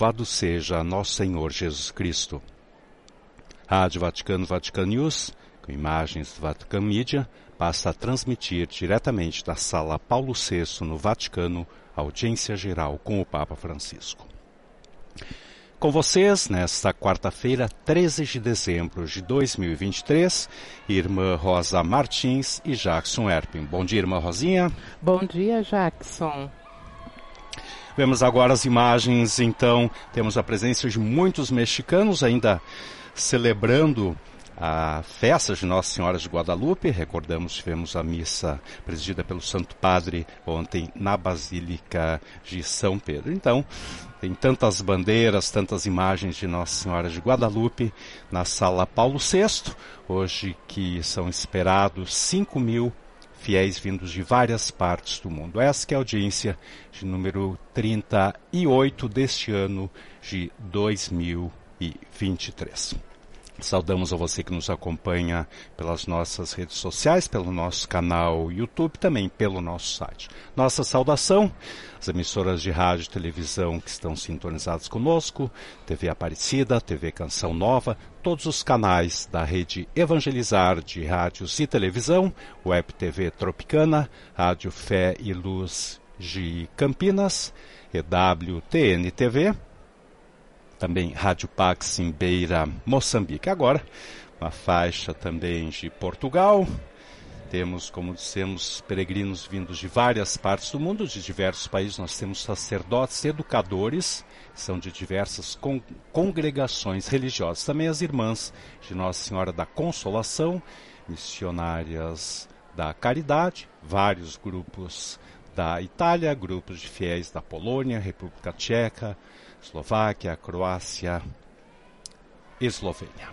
Louvado seja nosso Senhor Jesus Cristo. Rádio Vaticano Vatican News, com imagens do Vatican Media, passa a transmitir diretamente da Sala Paulo VI no Vaticano audiência geral com o Papa Francisco. Com vocês, nesta quarta-feira, 13 de dezembro de 2023, irmã Rosa Martins e Jackson Erpin. Bom dia, irmã Rosinha. Bom dia, Jackson. Vemos agora as imagens, então, temos a presença de muitos mexicanos ainda celebrando a festa de Nossa Senhora de Guadalupe. Recordamos, tivemos a missa presidida pelo Santo Padre ontem na Basílica de São Pedro. Então, tem tantas bandeiras, tantas imagens de Nossa Senhora de Guadalupe na sala Paulo VI, hoje que são esperados 5 mil fiéis vindos de várias partes do mundo. Essa que é a audiência de número 38 deste ano de 2023. Saudamos a você que nos acompanha pelas nossas redes sociais, pelo nosso canal YouTube, também pelo nosso site. Nossa saudação às emissoras de rádio e televisão que estão sintonizadas conosco, TV Aparecida, TV Canção Nova, todos os canais da rede Evangelizar de rádios e televisão, Web TV Tropicana, Rádio Fé e Luz de Campinas, EWTN TV, também Rádio Pax em Beira, Moçambique. Agora, uma faixa também de Portugal. Temos, como dissemos, peregrinos vindos de várias partes do mundo, de diversos países. Nós temos sacerdotes, educadores, são de diversas con congregações religiosas. Também as irmãs de Nossa Senhora da Consolação, missionárias da Caridade, vários grupos da Itália, grupos de fiéis da Polônia, República Tcheca, Eslováquia, Croácia, Eslovênia.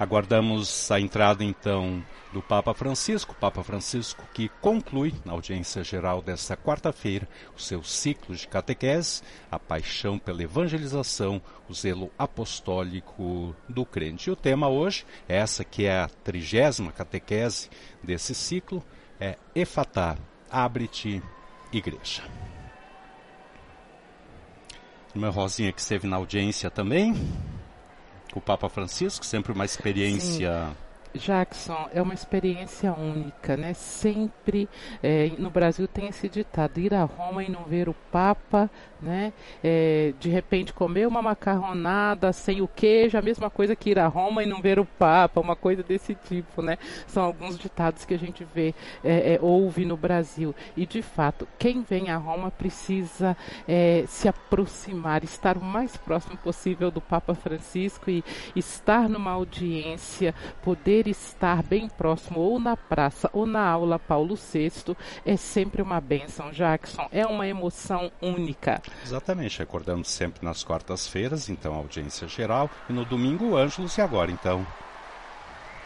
Aguardamos a entrada então do Papa Francisco, Papa Francisco que conclui na audiência geral desta quarta-feira o seu ciclo de catequese, a paixão pela evangelização, o zelo apostólico do crente. E o tema hoje, essa que é a trigésima catequese desse ciclo, é Efatá, abre-te, igreja. Irmã Rosinha que esteve na audiência também, o Papa Francisco, sempre uma experiência. Sim Jackson, é uma experiência única, né? Sempre é, no Brasil tem esse ditado: ir a Roma e não ver o Papa, né? É, de repente comer uma macarronada sem o queijo, a mesma coisa que ir a Roma e não ver o Papa, uma coisa desse tipo, né? São alguns ditados que a gente vê, é, é ouve no Brasil. E de fato, quem vem a Roma precisa é, se aproximar, estar o mais próximo possível do Papa Francisco e estar numa audiência, poder estar bem próximo ou na praça ou na aula Paulo VI é sempre uma bênção, Jackson. É uma emoção única. Exatamente, recordamos sempre nas quartas-feiras, então audiência geral, e no domingo Ângelos e agora então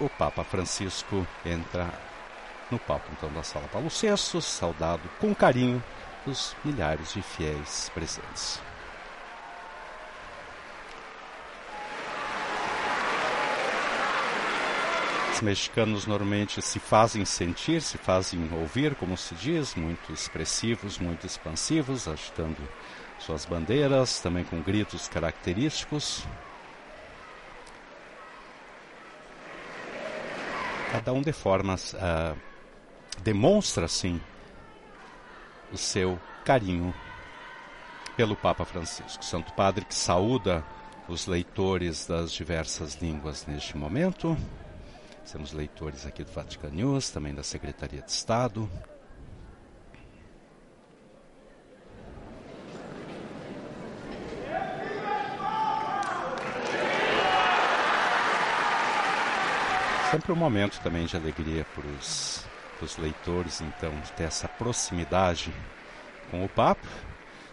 o Papa Francisco entra no palco então da sala Paulo VI, saudado com carinho dos milhares de fiéis presentes. Mexicanos normalmente se fazem sentir, se fazem ouvir, como se diz, muito expressivos, muito expansivos, agitando suas bandeiras, também com gritos característicos. Cada um de formas uh, demonstra, assim, o seu carinho pelo Papa Francisco. Santo Padre que saúda os leitores das diversas línguas neste momento. Temos leitores aqui do Vatican News, também da Secretaria de Estado. Sempre um momento também de alegria para os leitores, então, ter essa proximidade com o Papa,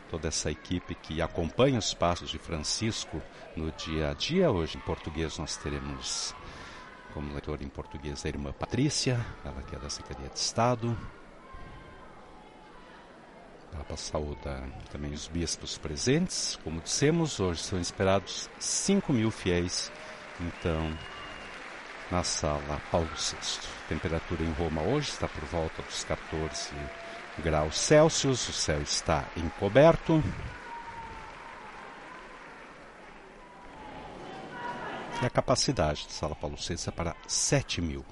toda essa equipe que acompanha os passos de Francisco no dia a dia. Hoje, em português, nós teremos como leitor em português a irmã Patrícia, ela que é da Secretaria de Estado. Papa saúda também os bispos presentes. Como dissemos, hoje são esperados 5 mil fiéis, então, na sala Paulo VI. A temperatura em Roma hoje está por volta dos 14 graus Celsius, o céu está encoberto. E a capacidade da Sala Paulo é para 7 mil.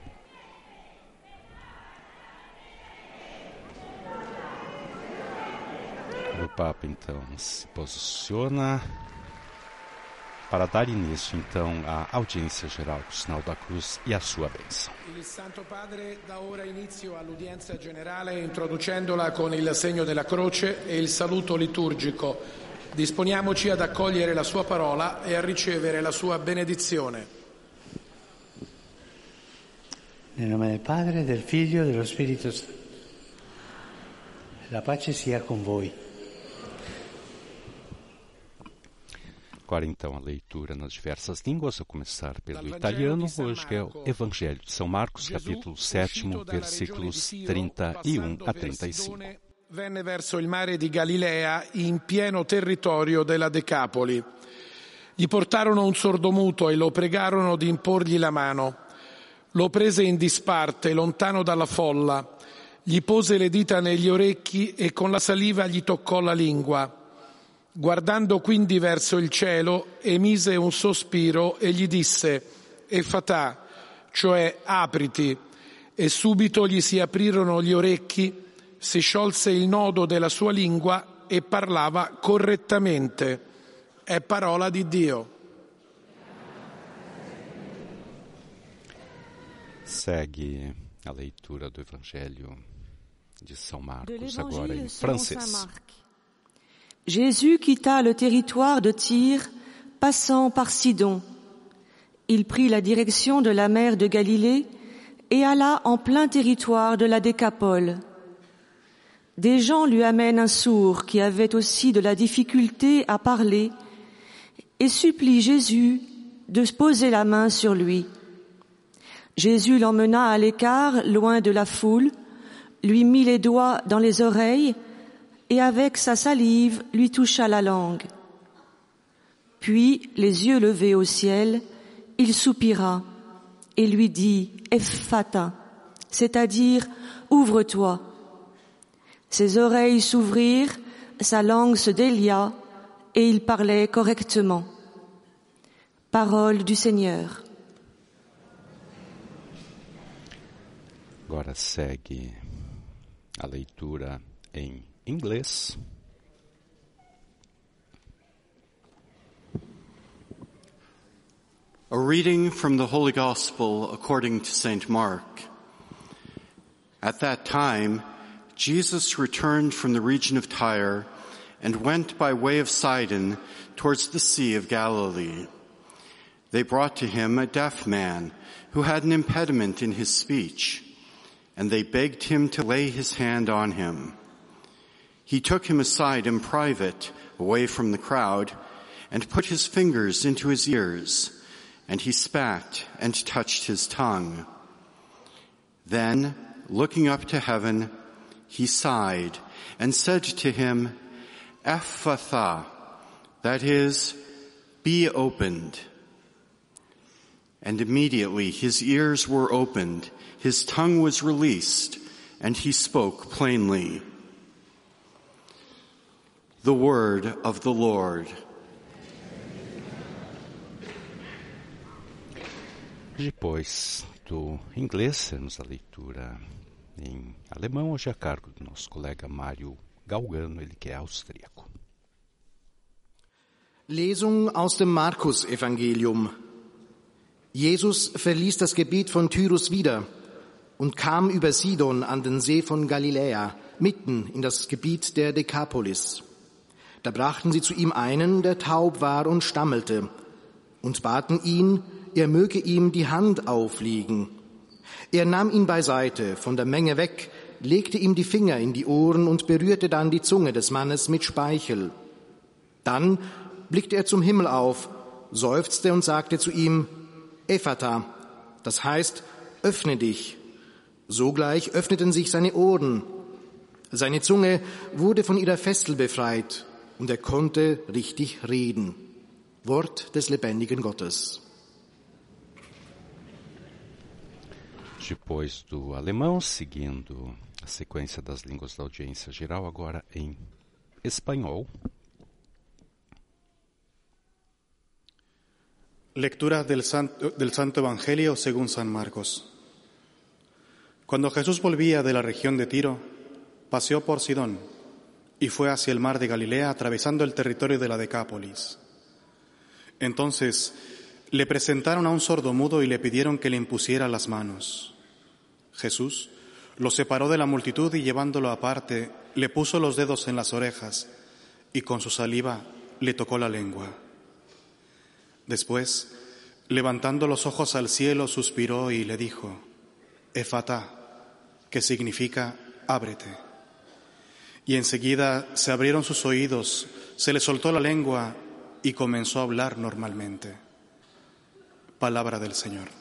O Papa então se posiciona para dar início então à audiência geral do Sinal da Cruz e a sua bênção. Il Santo Padre dà ora inizio all'udienza generale introducendola con il segno della croce e il saluto liturgico. Disponiamoci ad accogliere la sua parola e a ricevere la sua benedizione. Nel nome del Padre, del Figlio e dello Spirito Santo. La pace sia con voi. Agora então a leitura nas diversas línguas, a começar pelo italiano, hoje é o Evangelho de São Marcos, capítulo 7, versículos 31 a 35. Venne verso il mare di Galilea in pieno territorio della Decapoli. Gli portarono un sordomuto e lo pregarono di imporgli la mano. Lo prese in disparte, lontano dalla folla, gli pose le dita negli orecchi e con la saliva gli toccò la lingua. Guardando quindi verso il cielo, emise un sospiro e gli disse, Effatà, cioè apriti, e subito gli si aprirono gli orecchi, si sciolse il nodo della sua lingua e parlava correttamente. È parola di Dio. Segue a leitura do Evangelho de São De Marcos, agora em francês. Jésus quitta le territoire de Tyr, passant par Sidon. Il prit la direction de la mer de Galilée et alla en plein territoire de la Décapole. Des gens lui amènent un sourd qui avait aussi de la difficulté à parler et supplie Jésus de poser la main sur lui. Jésus l'emmena à l'écart, loin de la foule, lui mit les doigts dans les oreilles et avec sa salive lui toucha la langue. Puis, les yeux levés au ciel, il soupira et lui dit Ephata, c'est-à-dire ouvre-toi. Ses oreilles s'ouvrirent, sa langue se délia et il parlait correctement. Parole du Seigneur. Agora segue a leitura em inglês. A reading from the Holy Gospel according to St. Mark. At that time, Jesus returned from the region of Tyre and went by way of Sidon towards the Sea of Galilee. They brought to him a deaf man who had an impediment in his speech, and they begged him to lay his hand on him. He took him aside in private, away from the crowd, and put his fingers into his ears, and he spat and touched his tongue. Then, looking up to heaven, he sighed and said to him, Ephphatha, that is, be opened. And immediately his ears were opened, his tongue was released, and he spoke plainly. The word of the Lord. Depois do inglês, temos a leitura em alemão, hoje a cargo do nosso colega Mário Galgano, ele que é austríaco. Lesung aus dem Markus-Evangelium. Jesus verließ das Gebiet von Tyrus wieder und kam über Sidon an den See von Galiläa, mitten in das Gebiet der Dekapolis. Da brachten sie zu ihm einen, der taub war und stammelte, und baten ihn, er möge ihm die Hand auflegen. Er nahm ihn beiseite, von der Menge weg, legte ihm die Finger in die Ohren und berührte dann die Zunge des Mannes mit Speichel. Dann blickte er zum Himmel auf, seufzte und sagte zu ihm, Ephata, das heißt, öffne dich. Sogleich öffneten sich seine Ohren. Seine Zunge wurde von ihrer Fessel befreit und er konnte richtig reden. Wort des lebendigen Gottes. Depois do alemão, seguindo a sequência das línguas da audiência geral, agora em espanhol. Lectura del Santo, del Santo Evangelio según San Marcos. Cuando Jesús volvía de la región de Tiro, paseó por Sidón y fue hacia el mar de Galilea atravesando el territorio de la Decápolis. Entonces le presentaron a un sordomudo y le pidieron que le impusiera las manos. Jesús lo separó de la multitud y llevándolo aparte, le puso los dedos en las orejas y con su saliva le tocó la lengua. Después, levantando los ojos al cielo, suspiró y le dijo, Efata, que significa ábrete. Y enseguida se abrieron sus oídos, se le soltó la lengua y comenzó a hablar normalmente. Palabra del Senhor.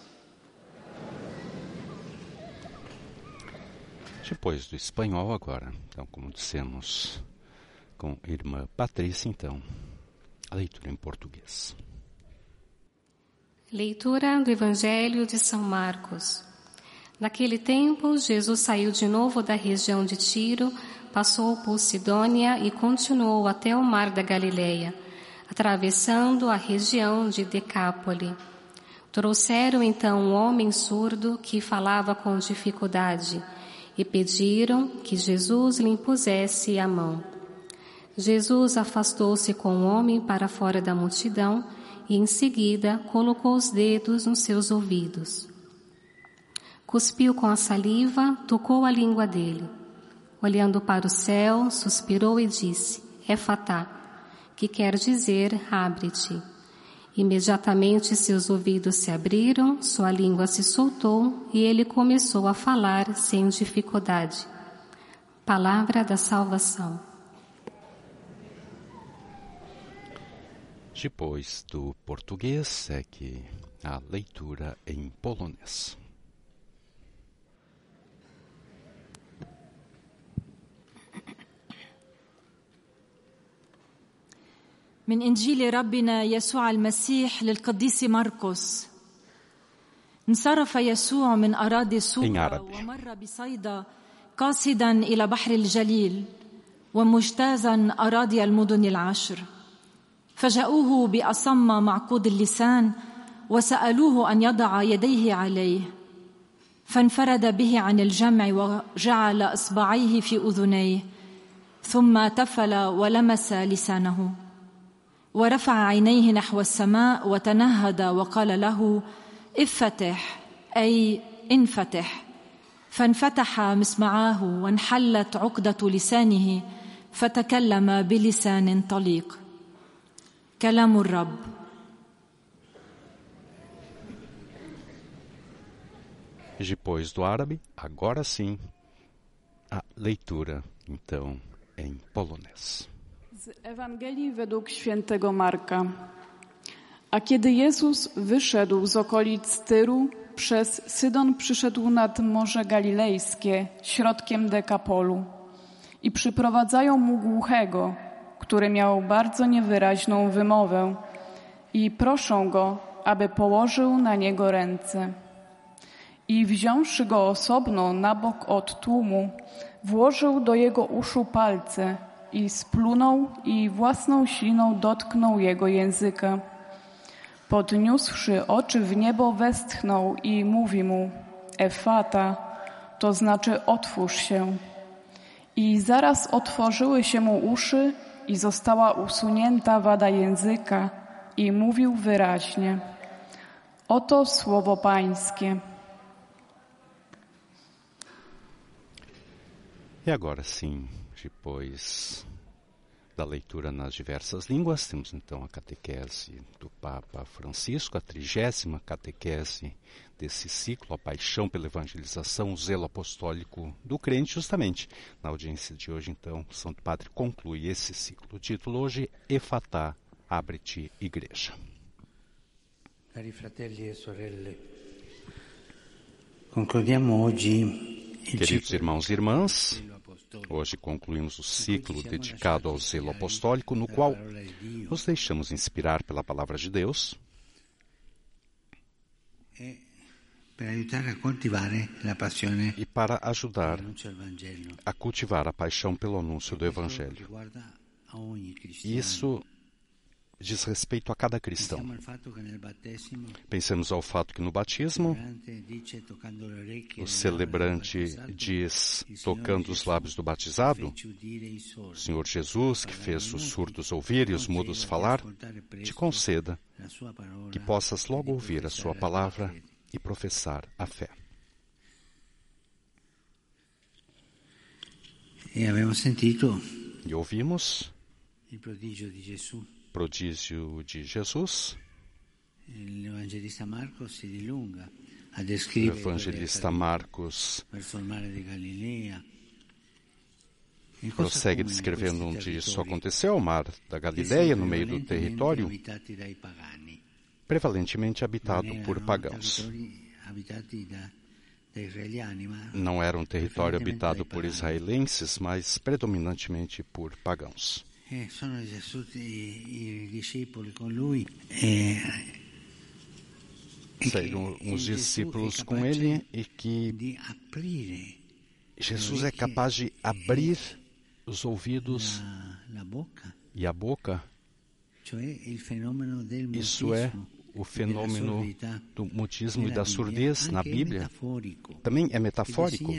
Depois do espanhol agora, então como dissemos com irmã Patrícia, então, a leitura em português. Leitura do Evangelho de São Marcos. Naquele tempo, Jesus saiu de novo da região de Tiro, passou por Sidônia e continuou até o mar da Galileia, atravessando a região de Decápole. Trouxeram então um homem surdo que falava com dificuldade e pediram que Jesus lhe impusesse a mão. Jesus afastou-se com o homem para fora da multidão e em seguida colocou os dedos nos seus ouvidos. Cuspiu com a saliva, tocou a língua dele. Olhando para o céu, suspirou e disse: Efatá, que quer dizer abre-te. Imediatamente seus ouvidos se abriram, sua língua se soltou e ele começou a falar sem dificuldade. Palavra da salvação. Depois do português, segue a leitura em polonês. من إنجيل ربنا يسوع المسيح للقديس مرقس انصرف يسوع من أراضي سوبا ومر بصيدا قاصدا إلى بحر الجليل ومجتازا أراضي المدن العشر. فجاءوه بأصم معقود اللسان وسألوه أن يضع يديه عليه. فانفرد به عن الجمع وجعل إصبعيه في أذنيه ثم تفل ولمس لسانه. ورفع عينيه نحو السماء وتنهد وقال له افتح أي انفتح. فانفتح مسمعاه وانحلت عقدة لسانه فتكلم بلسان طليق. كلام الرب. Depois do árabe, agora sim, a leitura, então, em polonês. Z Ewangelii według świętego Marka. A kiedy Jezus wyszedł z okolic Tyru, przez Sydon przyszedł nad Morze Galilejskie, środkiem Dekapolu. I przyprowadzają mu głuchego, który miał bardzo niewyraźną wymowę, i proszą go, aby położył na niego ręce. I wziąwszy go osobno na bok od tłumu, włożył do jego uszu palce i splunął i własną śliną dotknął jego języka. Podniósłszy oczy w niebo, westchnął i mówi mu: Efata, to znaczy otwórz się. I zaraz otworzyły się mu uszy i została usunięta wada języka i mówił wyraźnie. Oto słowo Pańskie. Agora sim, depois da leitura nas diversas línguas, temos então a catequese do Papa Francisco, a trigésima catequese desse ciclo, a paixão pela evangelização, o zelo apostólico do crente, justamente. Na audiência de hoje, então, o Santo Padre conclui esse ciclo. O título hoje, Efatá, Abre-te, Igreja. Cari fratelli e sorelle, concludiamo oggi Queridos irmãos e irmãs, hoje concluímos o ciclo dedicado ao zelo apostólico, no qual nos deixamos inspirar pela palavra de Deus. E para ajudar a cultivar a paixão pelo anúncio do Evangelho. Isso diz respeito a cada cristão. Pensemos ao fato que no batismo, o celebrante diz, tocando os lábios do batizado, o Senhor Jesus, que fez os surdos ouvir e os mudos falar, te conceda que possas logo ouvir a sua palavra e professar a fé. E ouvimos o prodígio de Jesus. Prodígio de Jesus. O evangelista Marcos se dilunga a descrever o evangelista Marcos prossegue descrevendo onde isso aconteceu, ao mar da Galileia, no meio do território prevalentemente habitado por pagãos. Não era um território habitado por israelenses, mas predominantemente por pagãos. Saíram os discípulos com ele e que Jesus é capaz de abrir os ouvidos e a boca. Isso é o fenômeno do mutismo e da surdez na Bíblia também é metafórico.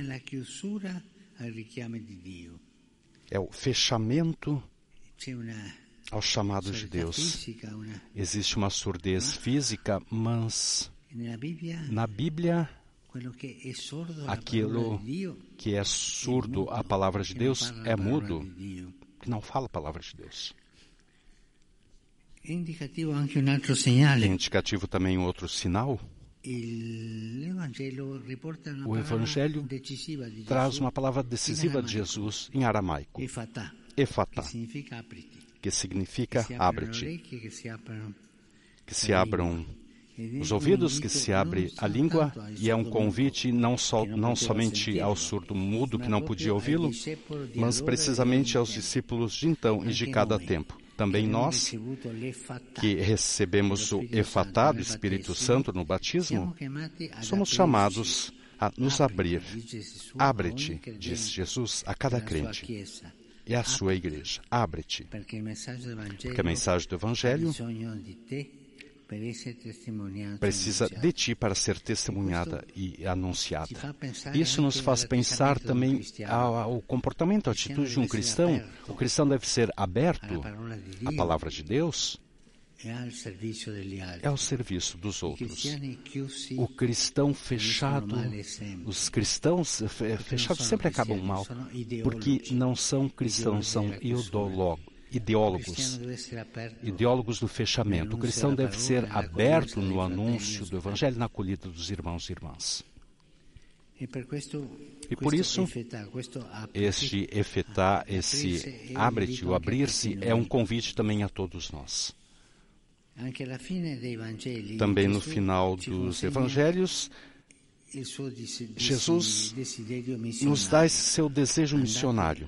É o fechamento ao chamado de Deus. Existe uma surdez física, mas na Bíblia, aquilo que é surdo à palavra de Deus é mudo, que não fala a palavra de Deus. É. É indicativo também um outro sinal. O Evangelho traz uma palavra decisiva de Jesus em aramaico. Efatá, que significa abre-te. Que se abram os ouvidos, que se abre a língua, e é um convite não, só, não somente ao surdo mudo que não podia ouvi-lo, mas precisamente aos discípulos de então e de cada tempo. também nós, que recebemos o efatá do Espírito Santo no batismo, somos chamados a nos abrir. Abre-te, diz Jesus a cada crente e à sua igreja. Abre-te. Porque a mensagem do Evangelho precisa de ti para ser testemunhada e anunciada. Isso nos faz pensar também ao comportamento, a atitude de um cristão. O cristão deve ser aberto à palavra de Deus. É ao serviço dos outros. O cristão fechado, os cristãos fechados sempre acabam mal, porque não são cristãos, são ideólogos ideólogos, ideólogos do fechamento. O cristão deve ser aberto no anúncio do Evangelho, na acolhida dos irmãos e irmãs. E por isso, este efetá, esse abre-te, o abrir-se, é um convite também a todos nós. Também no final dos evangelhos, Jesus nos dá esse seu desejo missionário.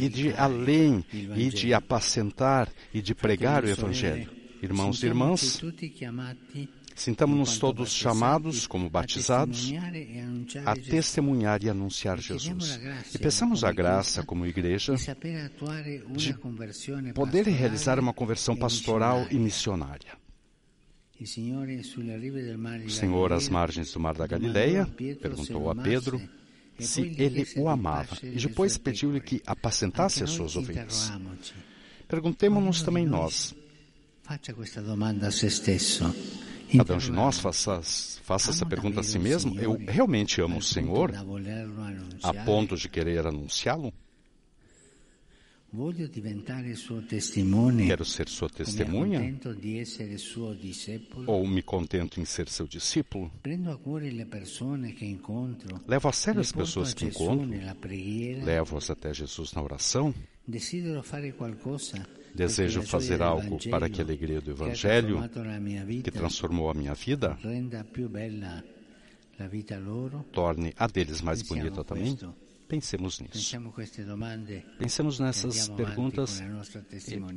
e de além, e de apacentar e de pregar o Evangelho. Irmãos e irmãs, sintamos-nos todos chamados, como batizados, a testemunhar e anunciar Jesus. E peçamos a graça, como igreja, de poder realizar uma conversão pastoral e missionária. O Senhor, às margens do Mar da Galileia, perguntou a Pedro se ele o amava e depois pediu-lhe que apacentasse as suas ovelhas. Perguntemos-nos também nós. Cada um de nós faça, faça essa pergunta a si mesmo. Eu realmente amo o Senhor a ponto de querer anunciá-lo? Quero ser sua testemunha? Ou me contento em ser seu discípulo? Levo a sério as pessoas que encontro? Levo-as até Jesus na oração? Desejo fazer algo para que a alegria do Evangelho, que transformou a minha vida, torne a deles mais bonita também? Pensemos nisso. Pensemos nessas perguntas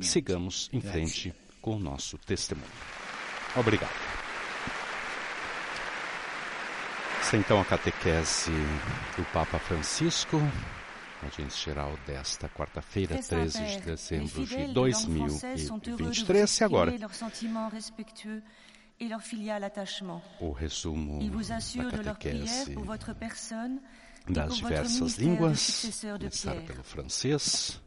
e sigamos em frente com o nosso testemunho. Obrigado. Essa então a catequese do Papa Francisco Audiência geral desta quarta-feira, 13 de dezembro de 2023. E agora, o resumo da catequese das diversas línguas, começar pelo francês.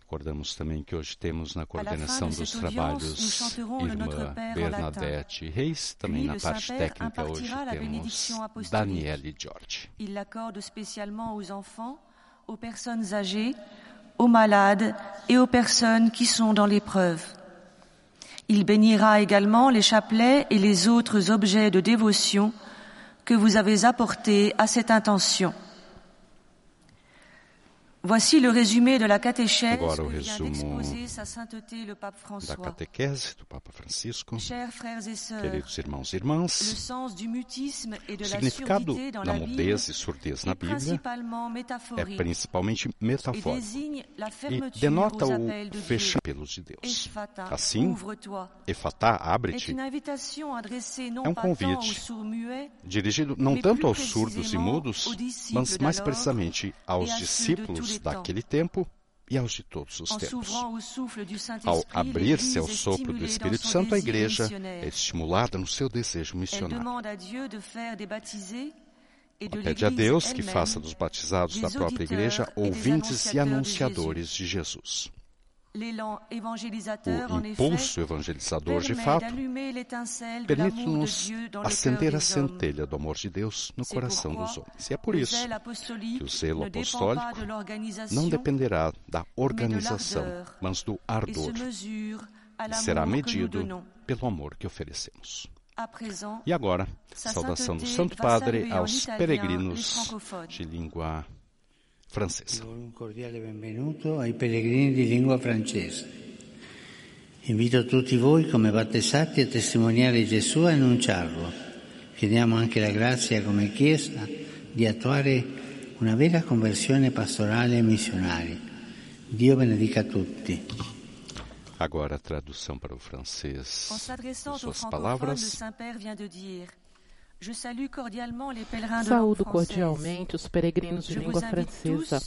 Recordamos também que hoje temos na coordenação dos trabalhos Irmã Bernadette Reis, também na parte técnica hoje temos Daniele George. Il l'accorde spécialement aux enfants, aux personnes âgées, aux malades et aux personnes qui sont dans l'épreuve. Il bénira également les chapelets et les autres objets de dévotion que vous avez apportés à cette intention. Voici le résumé de la catéchèse Agora o resumo da catequese do Papa Francisco. Chers frères et sœurs, Queridos irmãos e irmãs, o significado da mudez e surdez na Bíblia é principalmente et metafórico e denota o fechar pelos de Deus. Assim, Efatá, abre-te, É um convite dirigido não tanto aos surdos e mudos, mas mais precisamente aos discípulos daquele tempo e aos de todos os tempos. Ao abrir-se ao sopro do Espírito Santo, a igreja é estimulada no seu desejo missionário. Ela pede a Deus que faça dos batizados da própria igreja ouvintes e anunciadores de Jesus. O impulso evangelizador de fato permite-nos acender a centelha do amor de Deus no coração dos homens. E é por isso que o dépend apostólico não dependerá da organização, mas do ardor, e será medido pelo amor que oferecemos. E agora, Sa saudação do Santo Padre aos peregrinos de língua francesa. Un cordiale benvenuto ai pellegrini di lingua francese. Invito tutti voi come battezzati a testimoniare Gesù e annunciarlo. Chiediamo anche la grazia come Chiesa di attuare una vera conversione pastorale e missionaria. Dio benedica tutti. Agora a tradução para o francês de suas palavras. Saúdo cordialmente os peregrinos de língua francesa.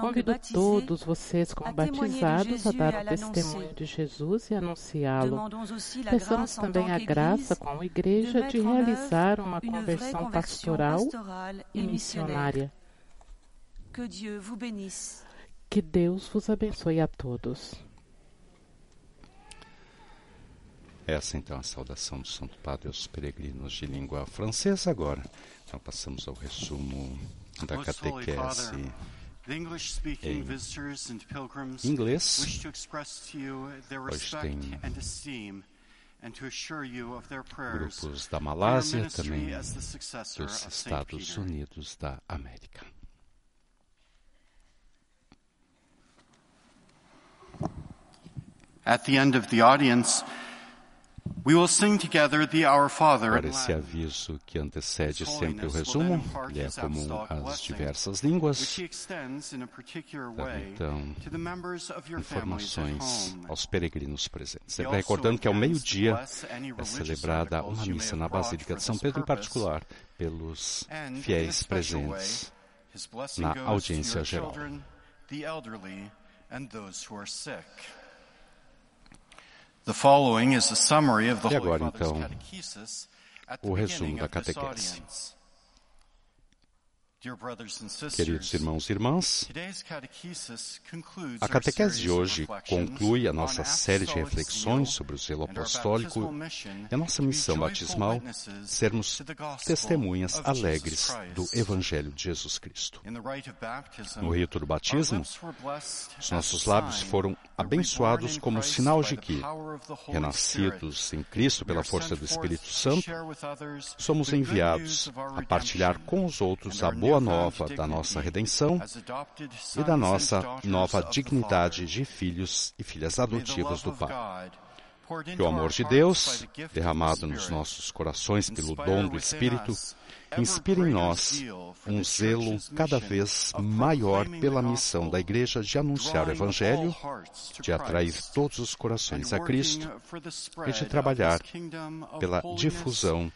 Convido todos vocês, como batizados, a dar o testemunho de Jesus e anunciá-lo. Peçamos também a graça, como igreja, de realizar uma conversão pastoral e missionária. Que Deus vos abençoe a todos. Essa então é a saudação do Santo Padre aos peregrinos de língua francesa. Agora, então passamos ao resumo da catequese em visitors and pilgrims inglês. wish to express to you their Hoje respect tem and esteem and to assure you of their prayers grupos da Malásia, também dos Estados. Unidos da América. At the end of the audience, we will sing together the Our Father Agora in esse aviso que antecede sempre o resumo, ele é comum às diversas línguas, então informações aos peregrinos presentes. Sempre recordando que ao meio-dia é celebrada uma missa na Basílica de São Pedro, em particular pelos fiéis presentes na audiência geral. E agora, então, o resumo beginning da of this catequese. Queridos irmãos e irmãs, a catequese de of hoje conclui a nossa série de reflexões sobre o zelo apostólico e a nossa missão batismal sermos testemunhas alegres do Evangelho de Jesus Cristo. No rito do batismo, os nossos lábios foram abençoados como sinal de que, renascidos em Cristo pela força do Espírito to Santo, somos enviados a partilhar com os outros a boa nova da nossa redenção e da nossa nova dignidade de filhos e filhas love do Pai. Que o amor de Deus, derramado nos nossos corações pelo dom do Espírito, inspire em nós um zelo cada vez maior pela missão da Igreja de anunciar o Evangelho, de atrair todos os corações a Cristo e de trabalhar pela difusão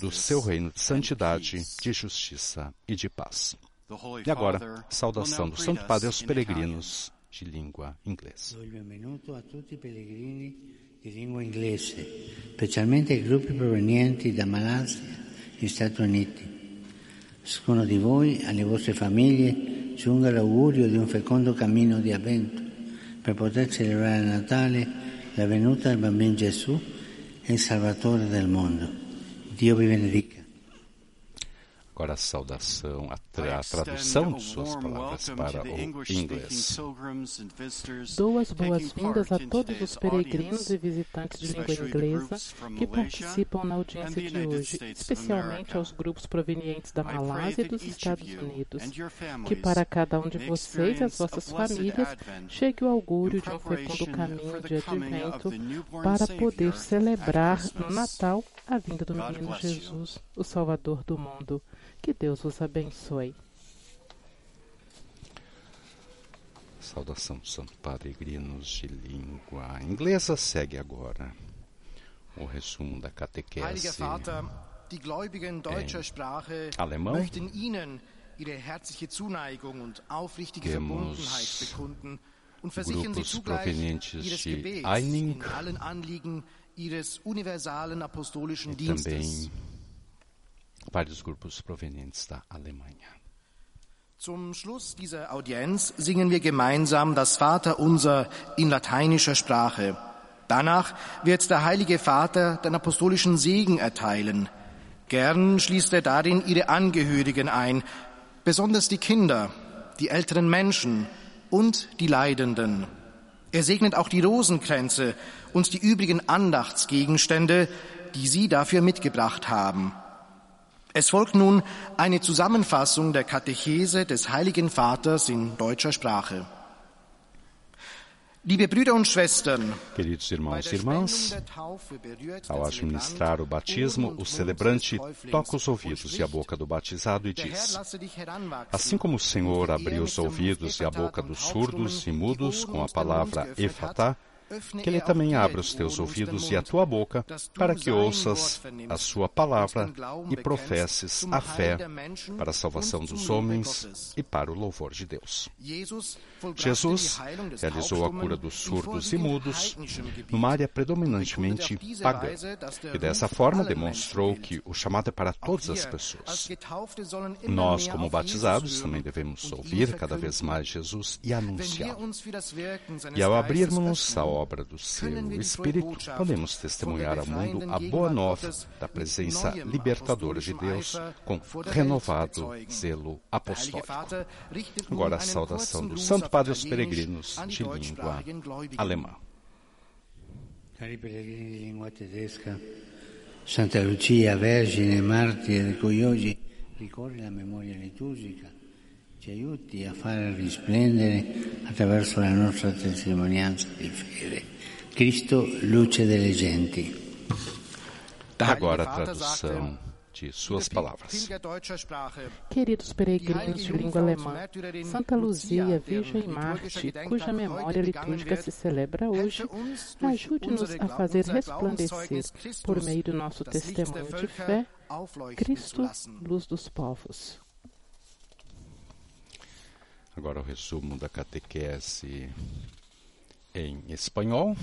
do seu reino de santidade, de justiça e de paz. E agora, saudação do Santo Padre aos peregrinos de língua inglesa. Di lingua inglese, specialmente ai gruppi provenienti da Malaysia e Stati Uniti. Ciascuno di voi, alle vostre famiglie, giunga l'augurio di un fecondo cammino di avvento per poter celebrare a Natale la venuta del bambino Gesù e il Salvatore del mondo. Dio vi benedica. Agora saudação, a, tra a tradução de suas palavras para o inglês. Dou as boas-vindas a todos os peregrinos e visitantes de língua inglesa que participam na audiência de hoje, especialmente aos grupos provenientes da Malásia e dos Estados Unidos. Que para cada um de vocês e as vossas famílias chegue o augúrio de um fecundo caminho de advento para poder celebrar no Natal a vinda do menino Jesus, o Salvador do mundo. Que Deus vos abençoe. Saudação Santo Peregrinos de língua inglesa segue agora o resumo da catequese Die Gläubigen deutscher Sprache alemão. möchten Ihnen ihre herzliche Zuneigung und aufrichtige Verbundenheit bekunden und versichern Sie grupos zugleich provenientes Ihres de Gebets Eining in allen Anliegen Ihres universalen apostolischen e Dienstes. também vários grupos provenientes da Alemanha. Zum Schluss dieser Audienz singen wir gemeinsam das Vaterunser in lateinischer Sprache. Danach wird der Heilige Vater den apostolischen Segen erteilen. Gern schließt er darin ihre Angehörigen ein, besonders die Kinder, die älteren Menschen und die Leidenden. Er segnet auch die Rosenkränze und die übrigen Andachtsgegenstände, die Sie dafür mitgebracht haben. Es folgt nun eine Zusammenfassung der Katechese des Heiligen Vaters in deutscher Sprache. Liebe Brüder und Schwestern, Queridos irmãos e irmãs, ao administrar o batismo, o celebrante toca os ouvidos e a boca do batizado e diz: Assim como o Senhor abriu os ouvidos e a boca dos surdos e mudos com a palavra Efatá, que ele também abra os teus ouvidos e a tua boca, para que ouças a sua palavra e professes a fé para a salvação dos homens e para o louvor de Deus. Jesus realizou a cura dos surdos e mudos numa área predominantemente pagã. E dessa forma demonstrou que o chamado é para todas as pessoas. Nós, como batizados, também devemos ouvir cada vez mais Jesus e anunciá-lo. E ao Geistes abrirmos a öffnen, obra do seu Espírito, podemos testemunhar ao mundo a boa nova da presença libertadora de Deus com renovado zelo apostólico. Agora a saudação do Santo Padre aos peregrinos de língua alemã. Cari pellegrini di lingua tedesca, Santa Lucia, Vergine, martire, di cui oggi ricorre la memoria liturgica, ci aiuti a fare risplendere attraverso la nostra testimonianza di fede Cristo, luce delle genti. Agora a tradução de suas "Liebe palavras. Queridos peregrinos de língua alemã, Santa Luzia, Virgem Marte, cuja memória litúrgica se celebra hoje, ajude-nos a fazer resplandecer, por meio do nosso testemunho de fé, Cristo, luz dos povos. Agora o resumo da catequese em espanhol.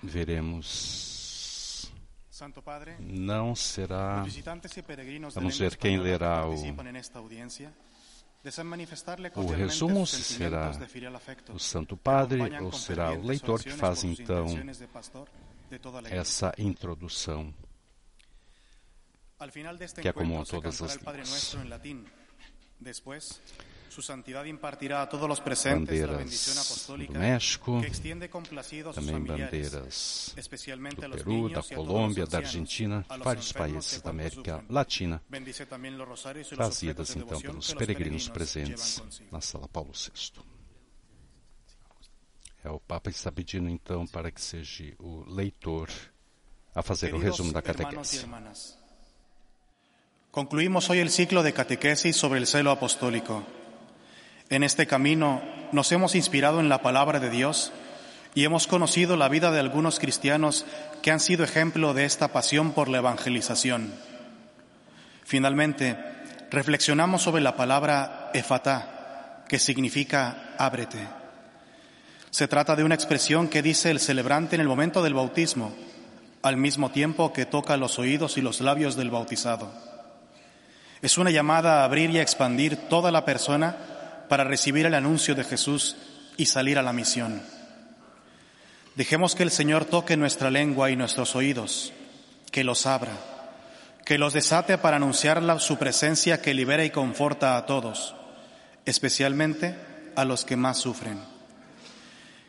Veremos. Santo Padre, Não será. Vamos ver quem lerá o, o resumo, será o Santo Padre ou será o leitor que faz então essa introdução. Al final de este que encuentro se todas cantará las el Padre lenguas. Nuestro en latín. Después, su santidad impartirá a todos los presentes la bendición Bandeiras do México, também bandeiras do Peru, da Colômbia, da Argentina, vários países da América. Latina, trazidas então pelos peregrinos presentes na Sala Paulo VI. É, o Papa está pedindo então para que seja o leitor a fazer o resumo da catequese. Concluimos hoy el ciclo de catequesis sobre el celo apostólico. En este camino nos hemos inspirado en la palabra de Dios y hemos conocido la vida de algunos cristianos que han sido ejemplo de esta pasión por la evangelización. Finalmente, reflexionamos sobre la palabra efatá, que significa ábrete. Se trata de una expresión que dice el celebrante en el momento del bautismo, al mismo tiempo que toca los oídos y los labios del bautizado. Es una llamada a abrir y a expandir toda la persona para recibir el anuncio de Jesús y salir a la misión. Dejemos que el Señor toque nuestra lengua y nuestros oídos, que los abra, que los desate para anunciar su presencia que libera y conforta a todos, especialmente a los que más sufren.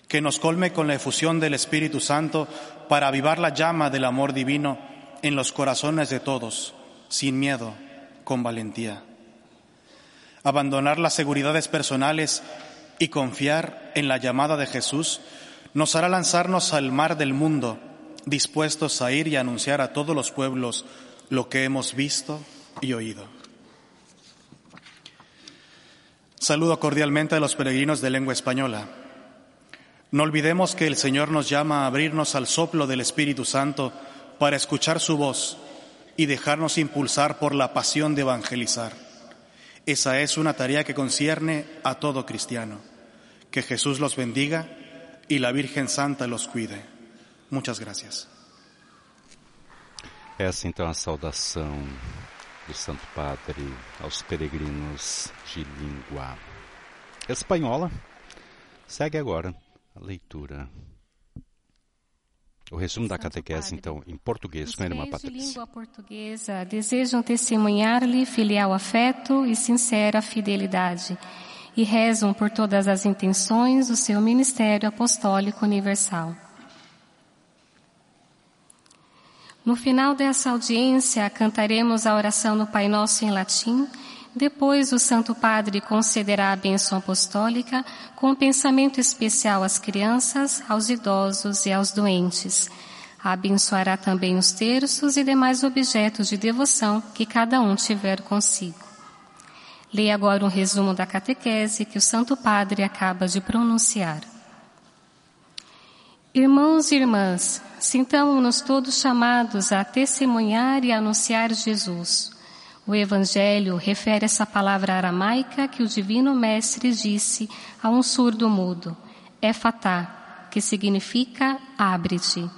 Que nos colme con la efusión del Espíritu Santo para avivar la llama del amor divino en los corazones de todos, sin miedo, con valentía. Abandonar las seguridades personales y confiar en la llamada de Jesús nos hará lanzarnos al mar del mundo, dispuestos a ir y anunciar a todos los pueblos lo que hemos visto y oído. Saludo cordialmente a los peregrinos de lengua española. No olvidemos que el Señor nos llama a abrirnos al soplo del Espíritu Santo para escuchar su voz y dejarnos impulsar por la pasión de evangelizar. Esa es una tarea que concierne a todo cristiano. Que Jesús los bendiga y la Virgen Santa los cuide. Muchas gracias. Essa então a saudação do Santo Padre aos peregrinos de língua espanhola. Segue agora a leitura o resumo da catequese, então, em português, com a irmã Patrícia. de língua portuguesa desejam testemunhar-lhe filial afeto e sincera fidelidade e rezam por todas as intenções do seu ministério apostólico universal. No final dessa audiência, cantaremos a oração do Pai Nosso em latim. Depois, o Santo Padre concederá a bênção apostólica com pensamento especial às crianças, aos idosos e aos doentes. Abençoará também os terços e demais objetos de devoção que cada um tiver consigo. Leia agora um resumo da catequese que o Santo Padre acaba de pronunciar. Irmãos e irmãs, sintamos-nos todos chamados a testemunhar e anunciar Jesus. O Evangelho refere essa palavra aramaica que o Divino Mestre disse a um surdo mudo, Efatá, que significa abre-te.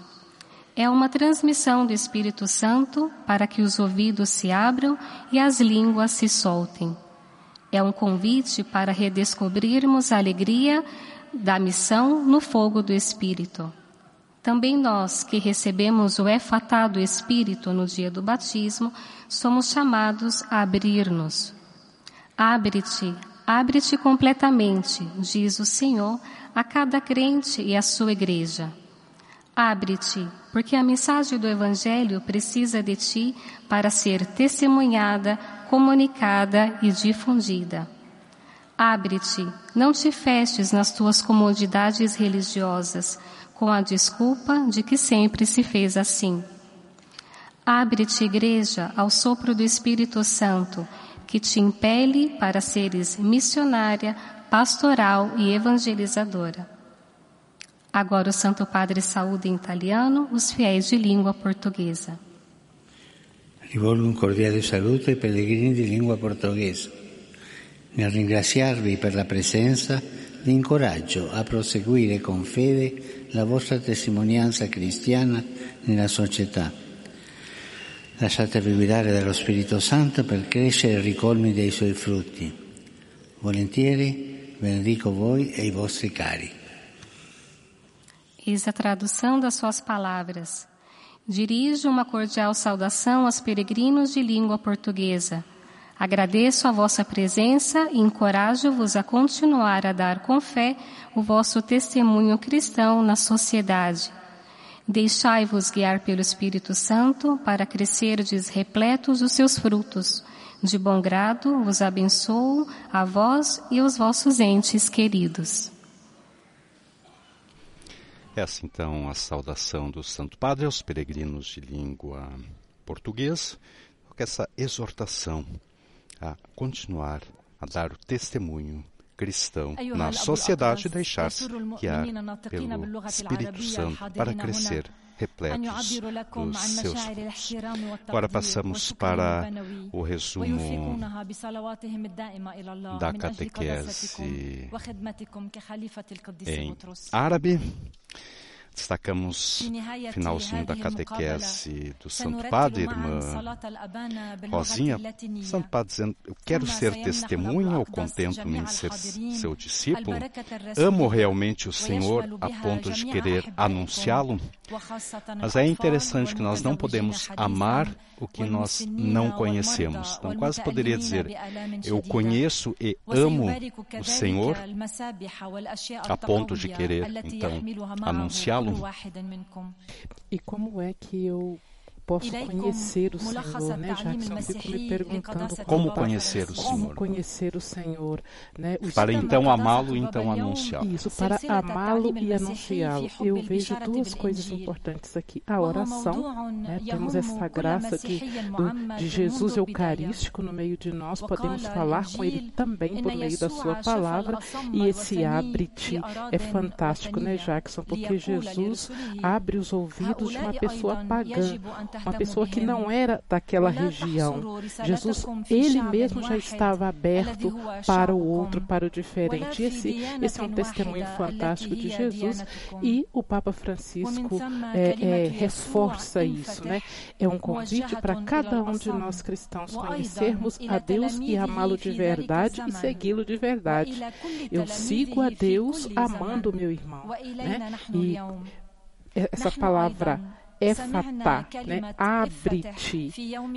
É uma transmissão do Espírito Santo para que os ouvidos se abram e as línguas se soltem. É um convite para redescobrirmos a alegria da missão no fogo do Espírito. Também nós que recebemos o efatá do Espírito no dia do batismo, somos chamados a abrir-nos. Abre-te, abre-te completamente, diz o Senhor a cada crente e à sua igreja. Abre-te, porque a mensagem do Evangelho precisa de ti para ser testemunhada, comunicada e difundida. Abre-te, não te feches nas tuas comodidades religiosas, com a desculpa de que sempre se fez assim. Abre-te, igreja, ao sopro do Espírito Santo, que te impele para seres missionária, pastoral e evangelizadora. Agora o Santo Padre saúde em italiano os fiéis de língua portuguesa. Rivolgo un cordiale saluto ai pellegrini di lingua portoghese. Nel ringraziarvi per la presenza, vi incoraggio a proseguire con fede la vostra testimonianza cristiana nella società. Lasciatevi guidare dallo Spirito Santo per crescere ricolmi dei suoi frutti. Volentieri benedico voi e i vostri cari. Eis a tradução das suas palavras. Dirijo uma cordial saudação aos peregrinos de língua portuguesa. Agradeço a vossa presença e encorajo-vos a continuar a dar com fé o vosso testemunho cristão na sociedade. Deixai-vos guiar pelo Espírito Santo para crescerdes repletos dos seus frutos. De bom grado vos abençoo a vós e os vossos entes queridos. Essa então a saudação do Santo Padre aos peregrinos de língua portuguesa, com essa exortação a continuar a dar o testemunho cristão na sociedade e deixar-se guiar pelo Espírito Santo para crescer repletos dos seus frutos. Agora passamos para o resumo da catequese em árabe. Destacamos finalzinho da catequese do Santo Padre, irmã Rosinha. Santo Padre dizendo: Eu quero ser testemunha ou contento-me em ser seu discípulo? Amo realmente o Senhor a ponto de querer anunciá-lo? Mas é interessante que nós não podemos amar o que nós não conhecemos. Então, quase poderia dizer: Eu conheço e amo o Senhor a ponto de querer, então, anunciá-lo. E como é que eu posso conhecer o Senhor, né, Jackson? Fico me perguntando como conhecer o Senhor. Como conhecer o Senhor, né? O para então amá-lo, então anunciá-lo. Isso, para amá-lo e anunciá-lo. Eu vejo duas coisas importantes aqui. A oração, né? Temos essa graça de, do, de Jesus Eucarístico no meio de nós. Podemos falar com Ele também por meio da Sua palavra. E esse abre-te é fantástico, né, Jackson? Porque Jesus abre os ouvidos de uma pessoa pagã uma pessoa que não era daquela região. Jesus, ele mesmo já estava aberto para o outro, para o diferente. Esse, esse é um testemunho fantástico de Jesus e o Papa Francisco é, é, reforça isso, né? É um convite para cada um de nós cristãos conhecermos a Deus e amá-lo de verdade e segui-lo de verdade. Eu sigo a Deus amando o meu irmão, né? E essa palavra efatá, né? abre-te.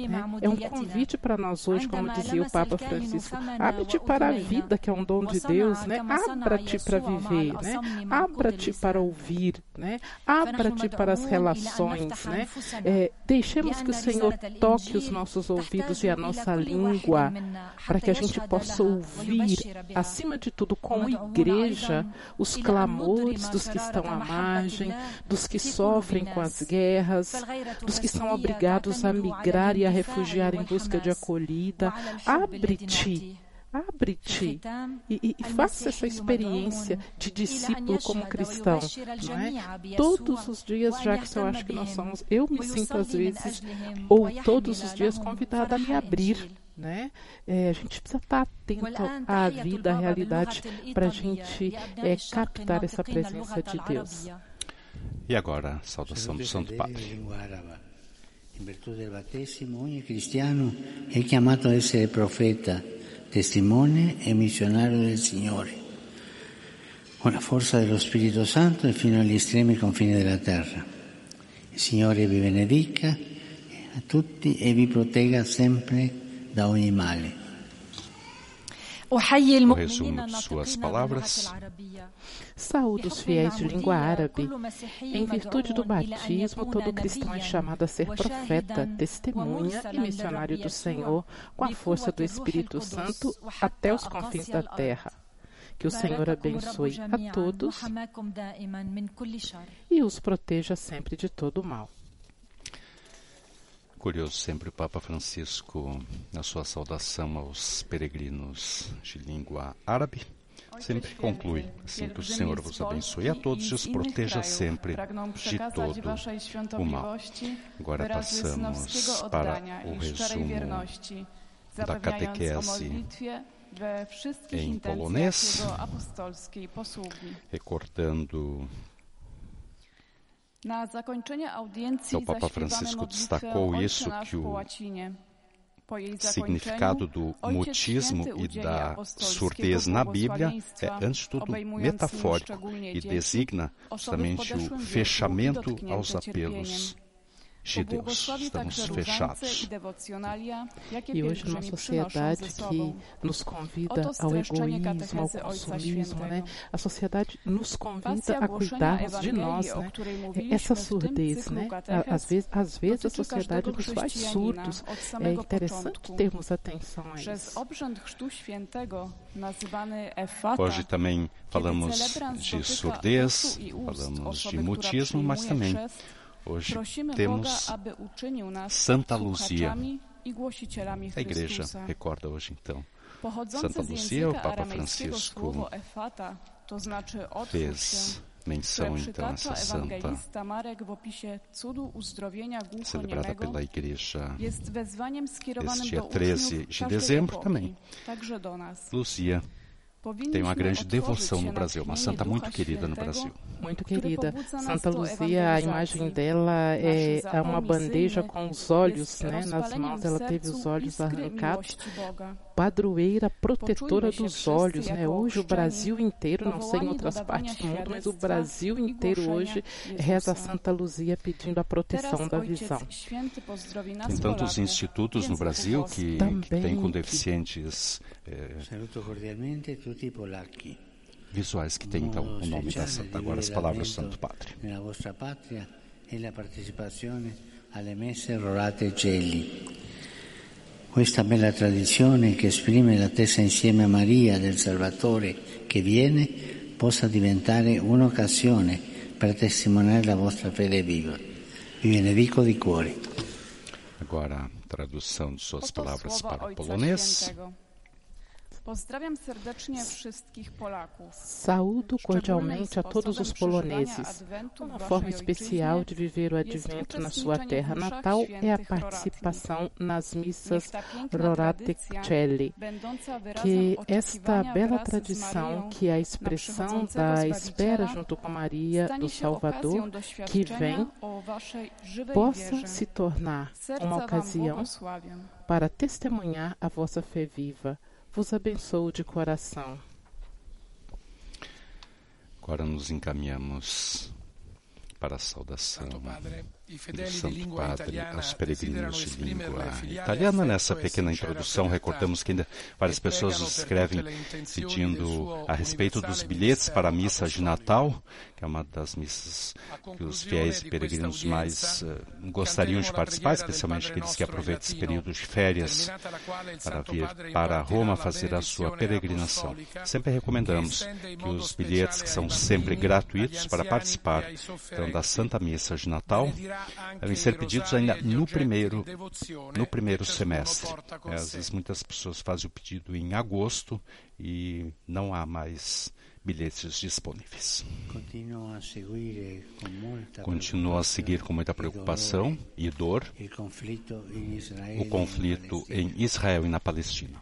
Né? É um convite para nós hoje, como dizia o Papa Francisco, abre-te para a vida, que é um dom de Deus, né? abra-te para viver, né? abra-te para ouvir, né? abra-te para as relações. Né? É, deixemos que o Senhor toque os nossos ouvidos e a nossa língua, para que a gente possa ouvir, acima de tudo, como igreja, os clamores dos que estão à margem, dos que sofrem com as guerras guerras, dos que são obrigados a migrar e a refugiar em busca de acolhida. Abre-te. Abre-te e, e, faça essa experiência de discípulo como cristão. É? Todos os dias, já que eu acho que nós somos, eu me sinto às vezes, ou todos os dias, convidada a me abrir. Né? É, a gente precisa estar atento à vida, à realidade, para a gente é, captar essa presença de Deus. E agora, saudação do Santo Padre. In virtù del battesimo, ogni cristiano è chiamato a essere profeta, testimone e missionario del Signore, con la forza dello Spirito Santo e fino agli estremi confini della terra. Il Signore vi benedica a tutti e vi protegga sempre da ogni male. O resumo de suas palavras. Saúde os fiéis de língua árabe. Em virtude do batismo, todo cristão é chamado a ser profeta, testemunha e missionário do Senhor com a força do Espírito Santo até os confins da terra. Que o Senhor abençoe a todos e os proteja sempre de todo o mal. Curioso sempre o Papa Francisco, na sua saudação aos peregrinos de língua árabe, sempre conclui assim que o Senhor vos abençoe a todos e os proteja sempre de todo o mal. Agora passamos para o resumo da catequese em polonês, recordando o Papa Francisco destacou isso que o significado do mutismo e da surdez na Bíblia é, antes de tudo, metafórico e designa justamente o fechamento aos apelos de Deus. Estamos fechados. E hoje numa sociedade que nos convida ao egoísmo, ao consumismo, né? A sociedade nos convida a cuidarmos de nós, né? Essa surdez, né? Às vezes, às vezes a sociedade nos faz surdos. É interessante termos atenção a isso. Hoje também falamos de surdez, falamos de mutismo, mas também Hoje temos Santa Luzia. A igreja recorda hoje então. Santa Luzia, o Papa Francisco fez menção então essa santa celebrada pela igreja esse dia 13 de dezembro também. Luzia tem uma grande devoção no Brasil, uma santa muito querida no Brasil. Muito querida. Santa Luzia, a imagem dela é, é uma bandeja com os olhos né, nas mãos, ela teve os olhos arrancados. Padroeira protetora dos olhos, né? Hoje o Brasil inteiro, não sei em outras partes do mundo, mas o Brasil inteiro hoje reza a Santa Luzia pedindo a proteção da visão. Tem tantos institutos no Brasil que, que têm com deficientes. É, visuais que tem então o nome da santa. Agora as palavras do Santo Padre. Nella vostra patria e la partecipazione alle messe rorate geli. Questa bella tradizione che esprime l'attesa insieme a Maria del Salvatore che viene possa diventare un'occasione per testimoniare la vostra fede viva. Vi viene vico di cuore. Agora tradução de suas palavras para o polonês. Pozdrawiam serdecznie wszystkich Polaków. Saúdo cordialmente a todos os poloneses. Uma forma especial de viver o advento na sua terra natal é a participação nas missas Rorate Celli, que esta bela tradição, que é a expressão da espera junto com Maria do Salvador, que vem, possa se tornar uma ocasião para testemunhar a vossa fé viva vos abençoo de coração. Agora nos encaminhamos para a saudação do Santo Padre aos peregrinos de língua italiana. Nessa pequena introdução, recordamos que ainda várias pessoas nos escrevem pedindo a respeito dos bilhetes para a missa de Natal, que é uma das missas que os fiéis e peregrinos mais uh, gostariam de participar, especialmente aqueles que aproveitam esse período de férias para vir para Roma fazer a sua peregrinação. Sempre recomendamos que os bilhetes, que são sempre gratuitos para participar então, da Santa Missa de Natal, devem ser pedidos ainda no primeiro, no primeiro semestre. É, às vezes muitas pessoas fazem o pedido em agosto e não há mais bilhetes disponíveis. Continua a seguir com muita preocupação e dor o conflito em Israel e na Palestina.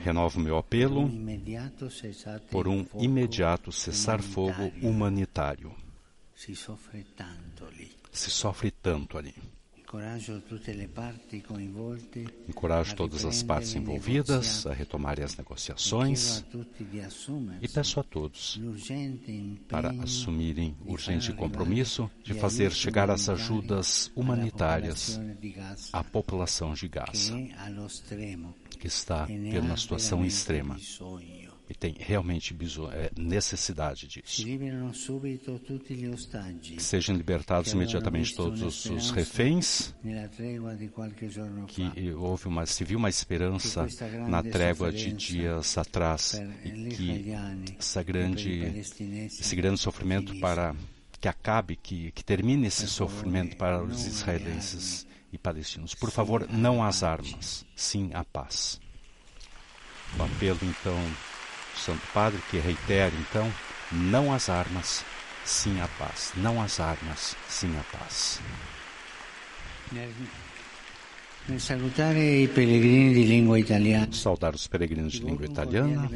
Renovo meu apelo por um imediato cessar-fogo humanitário. Se sofre tanto ali. Encorajo todas as partes envolvidas a retomarem as negociações e peço a todos para assumirem o urgente compromisso de fazer chegar as ajudas humanitárias à população de Gaza, que está vivendo uma situação extrema e tem realmente é, necessidade disso. Que sejam libertados imediatamente todos os reféns, que houve uma, se viu uma esperança na trégua de dias atrás e que essa grande, esse grande sofrimento para que acabe, que, que termine esse sofrimento para os israelenses e palestinos. Por favor, não às armas, sim à paz. O apelo, então, Santo Padre que reitera então, não às armas, sim à paz. Não às armas, sim à paz. Saudar os peregrinos de língua italiana,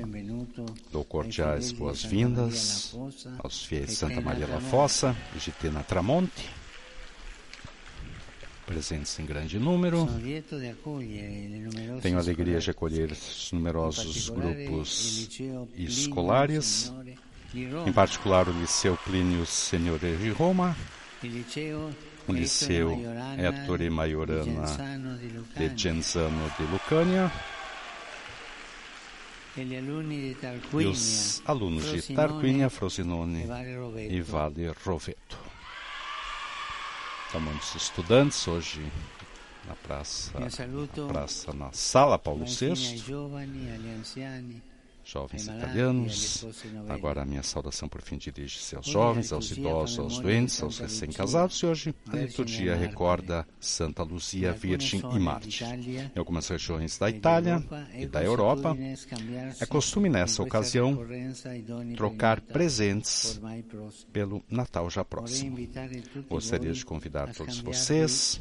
dou cordiais boas-vindas aos fiéis de Santa Maria la Fossa Tena Tramonte presentes em grande número. Tenho a alegria de acolher os numerosos grupos escolares, em particular o Liceu Plínio Senhore de Roma, o Liceu Ettore Maiorana de Genzano de Lucânia, e os alunos de Tarquínia, Frosinone e Vale Roveto. Então, muitos estudantes hoje na praça, na praça, na sala Paulo VI, jovens italianos. Agora a minha saudação por fim dirige-se aos jovens, aos idosos, aos doentes, aos recém-casados e hoje a liturgia recorda Santa Luzia, Virgem e Marte. Em algumas regiões da Itália e da Europa, é costume nessa ocasião trocar presentes pelo Natal já próximo. Gostaria de convidar todos vocês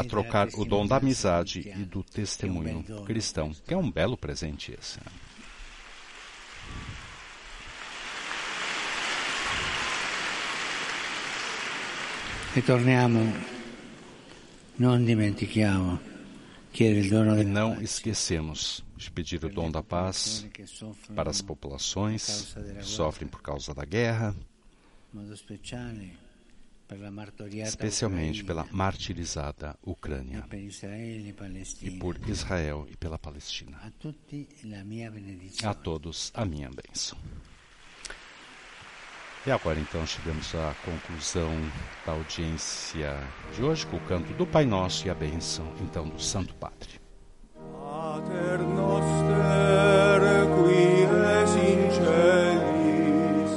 a trocar o dom da amizade e do testemunho cristão, que é um belo presente esse. Né? Ritorniamo, non dimentichiamo e não esquecemos de pedir o dom da paz para as populações que sofrem por causa da guerra, especialmente pela martirizada Ucrânia e por Israel e pela Palestina. A todos a minha bênção. E agora então chegamos à conclusão da audiência de hoje com o canto do Pai Nosso e a bênção então do Santo Padre. Pater noster, qui es in celis,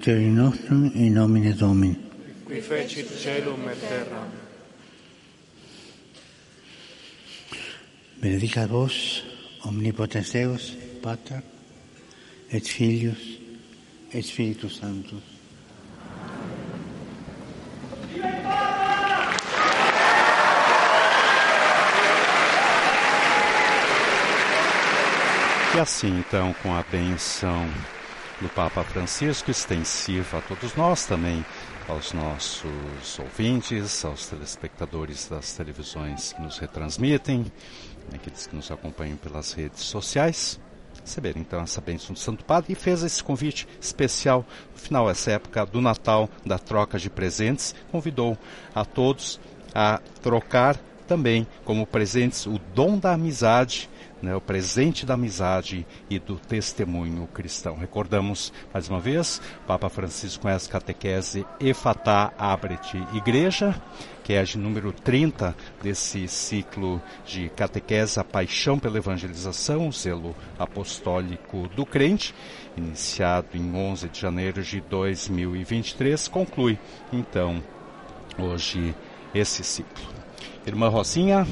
aiuterium nostrum in nomine Domini. qui fecit celum et terram. Benedicat vos, omnipotens Deus, Pater, et Filius, et Spiritus Sanctus. E assim, então, com a benção do Papa Francisco, extensiva a todos nós também, aos nossos ouvintes, aos telespectadores das televisões que nos retransmitem, aqueles que nos acompanham pelas redes sociais, receber então essa bênção do Santo Padre e fez esse convite especial no final dessa época do Natal, da troca de presentes, convidou a todos a trocar também como presentes o dom da amizade né, o presente da amizade e do testemunho cristão. Recordamos mais uma vez, Papa Francisco com essa catequese Efatá Abret Igreja, que é a de número 30 desse ciclo de catequese A Paixão pela Evangelização, o selo apostólico do crente, iniciado em 11 de janeiro de 2023, conclui então hoje esse ciclo. Irmã Rosinha,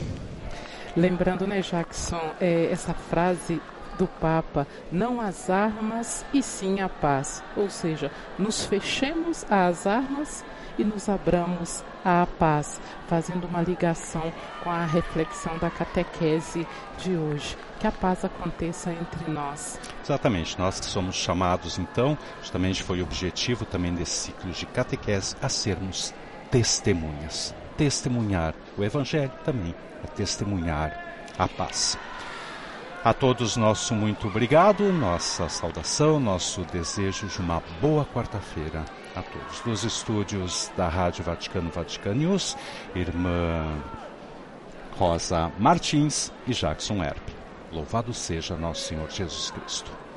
Lembrando, né, Jackson, é, essa frase do Papa, não as armas e sim a paz. Ou seja, nos fechemos às armas e nos abramos à paz, fazendo uma ligação com a reflexão da catequese de hoje. Que a paz aconteça entre nós. Exatamente, nós que somos chamados então, justamente foi o objetivo também desse ciclo de catequese, a sermos testemunhas. Testemunhar o Evangelho também é testemunhar a paz. A todos nosso muito obrigado, nossa saudação, nosso desejo de uma boa quarta-feira a todos. Dos estúdios da Rádio Vaticano Vatican News, irmã Rosa Martins e Jackson Herb. Louvado seja nosso Senhor Jesus Cristo.